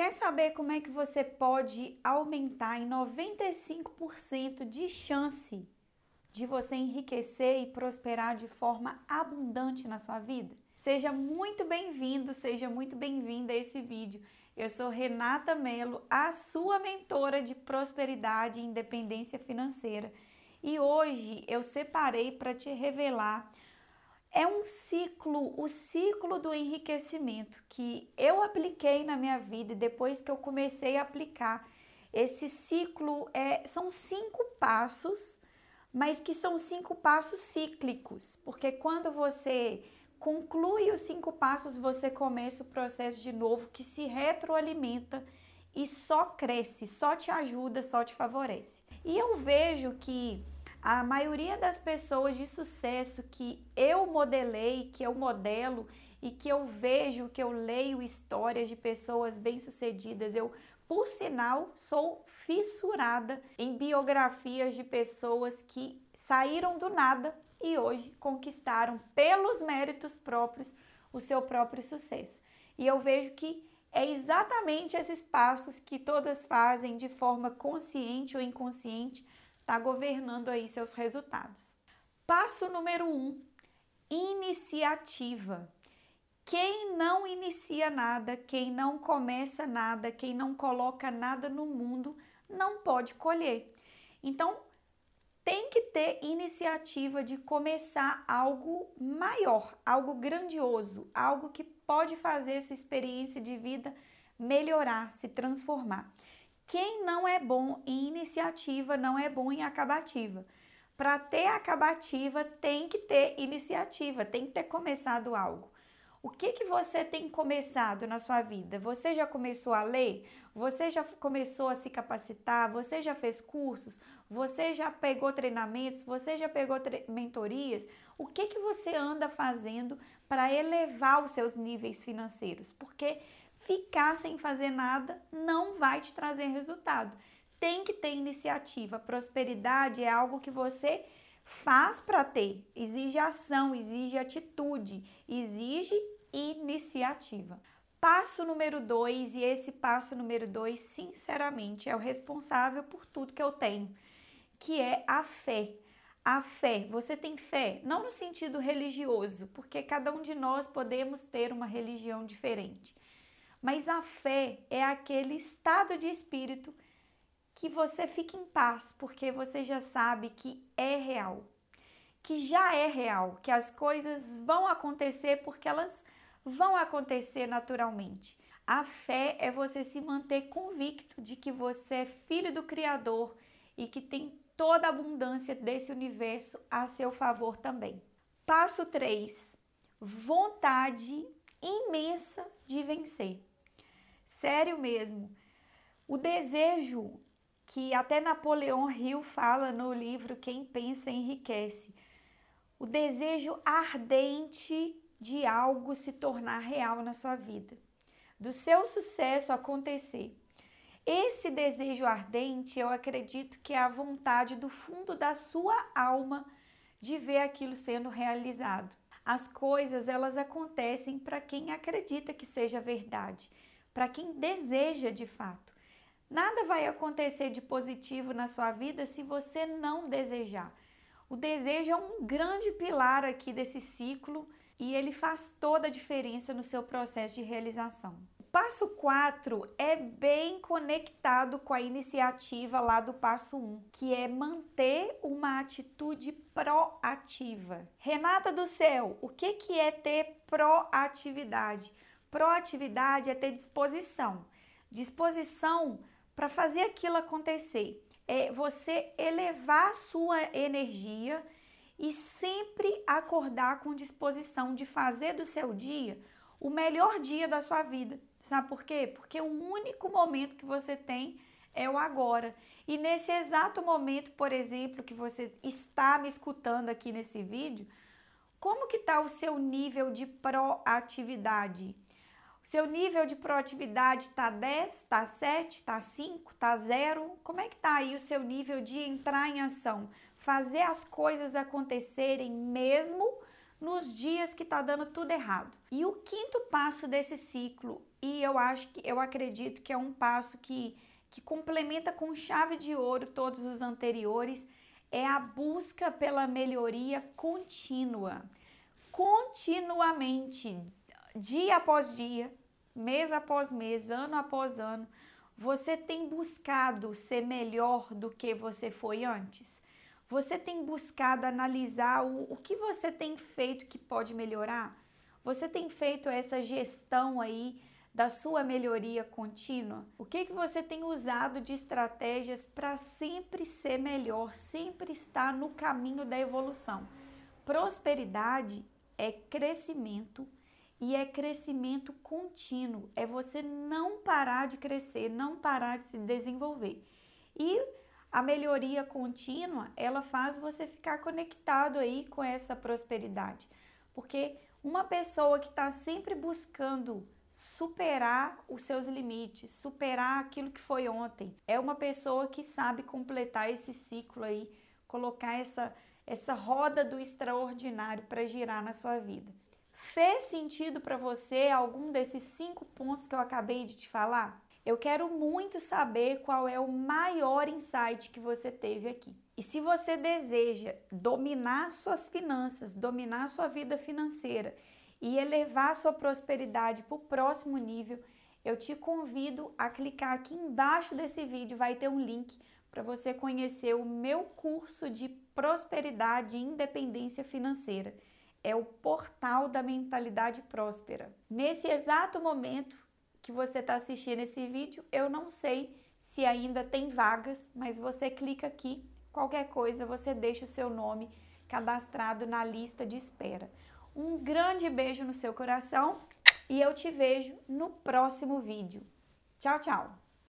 Quer saber como é que você pode aumentar em 95% de chance de você enriquecer e prosperar de forma abundante na sua vida? Seja muito bem-vindo, seja muito bem-vinda a esse vídeo. Eu sou Renata Melo, a sua mentora de prosperidade e independência financeira. E hoje eu separei para te revelar é um ciclo, o ciclo do enriquecimento que eu apliquei na minha vida e depois que eu comecei a aplicar. Esse ciclo é, são cinco passos, mas que são cinco passos cíclicos, porque quando você conclui os cinco passos, você começa o processo de novo que se retroalimenta e só cresce, só te ajuda, só te favorece. E eu vejo que a maioria das pessoas de sucesso que eu modelei, que eu modelo e que eu vejo, que eu leio histórias de pessoas bem-sucedidas, eu, por sinal, sou fissurada em biografias de pessoas que saíram do nada e hoje conquistaram pelos méritos próprios o seu próprio sucesso. E eu vejo que é exatamente esses passos que todas fazem de forma consciente ou inconsciente está governando aí seus resultados. Passo número um: iniciativa. Quem não inicia nada, quem não começa nada, quem não coloca nada no mundo, não pode colher. Então, tem que ter iniciativa de começar algo maior, algo grandioso, algo que pode fazer sua experiência de vida melhorar, se transformar. Quem não é bom em iniciativa não é bom em acabativa. Para ter acabativa tem que ter iniciativa, tem que ter começado algo. O que que você tem começado na sua vida? Você já começou a ler? Você já começou a se capacitar? Você já fez cursos? Você já pegou treinamentos? Você já pegou mentorias? O que que você anda fazendo para elevar os seus níveis financeiros? Porque ficar sem fazer nada não vai te trazer resultado. Tem que ter iniciativa. Prosperidade é algo que você faz para ter. Exige ação, exige atitude, exige iniciativa. Passo número dois, e esse passo número dois, sinceramente, é o responsável por tudo que eu tenho, que é a fé. A fé, você tem fé, não no sentido religioso, porque cada um de nós podemos ter uma religião diferente. Mas a fé é aquele estado de espírito que você fica em paz, porque você já sabe que é real, que já é real, que as coisas vão acontecer porque elas vão acontecer naturalmente. A fé é você se manter convicto de que você é filho do Criador e que tem toda a abundância desse universo a seu favor também. Passo 3: vontade imensa de vencer. Sério mesmo. O desejo que até Napoleão Hill fala no livro Quem Pensa Enriquece. O desejo ardente de algo se tornar real na sua vida, do seu sucesso acontecer. Esse desejo ardente, eu acredito que é a vontade do fundo da sua alma de ver aquilo sendo realizado. As coisas, elas acontecem para quem acredita que seja verdade para quem deseja de fato. Nada vai acontecer de positivo na sua vida se você não desejar. O desejo é um grande pilar aqui desse ciclo e ele faz toda a diferença no seu processo de realização. O passo 4 é bem conectado com a iniciativa lá do passo 1, que é manter uma atitude proativa. Renata do céu, o que, que é ter proatividade? Proatividade é ter disposição. Disposição para fazer aquilo acontecer. É você elevar a sua energia e sempre acordar com disposição de fazer do seu dia o melhor dia da sua vida. Sabe por quê? Porque o único momento que você tem é o agora. E nesse exato momento, por exemplo, que você está me escutando aqui nesse vídeo, como que está o seu nível de proatividade? O seu nível de proatividade está 10, está 7, está 5, está 0? Como é que está aí o seu nível de entrar em ação? Fazer as coisas acontecerem mesmo nos dias que tá dando tudo errado. E o quinto passo desse ciclo, e eu acho que eu acredito que é um passo que que complementa com chave de ouro todos os anteriores, é a busca pela melhoria contínua. Continuamente, dia após dia, mês após mês, ano após ano, você tem buscado ser melhor do que você foi antes? Você tem buscado analisar o, o que você tem feito que pode melhorar? Você tem feito essa gestão aí da sua melhoria contínua? O que, que você tem usado de estratégias para sempre ser melhor, sempre estar no caminho da evolução? Prosperidade é crescimento e é crescimento contínuo, é você não parar de crescer, não parar de se desenvolver. E a melhoria contínua, ela faz você ficar conectado aí com essa prosperidade. Porque uma pessoa que está sempre buscando superar os seus limites, superar aquilo que foi ontem. É uma pessoa que sabe completar esse ciclo aí, colocar essa essa roda do extraordinário para girar na sua vida. Fez sentido para você algum desses cinco pontos que eu acabei de te falar? Eu quero muito saber qual é o maior insight que você teve aqui. E se você deseja dominar suas finanças, dominar sua vida financeira e elevar sua prosperidade para o próximo nível, eu te convido a clicar aqui embaixo desse vídeo, vai ter um link para você conhecer o meu curso de prosperidade e independência financeira. É o portal da mentalidade próspera. Nesse exato momento que você está assistindo esse vídeo, eu não sei se ainda tem vagas, mas você clica aqui, qualquer coisa, você deixa o seu nome cadastrado na lista de espera. Um grande beijo no seu coração e eu te vejo no próximo vídeo. Tchau, tchau!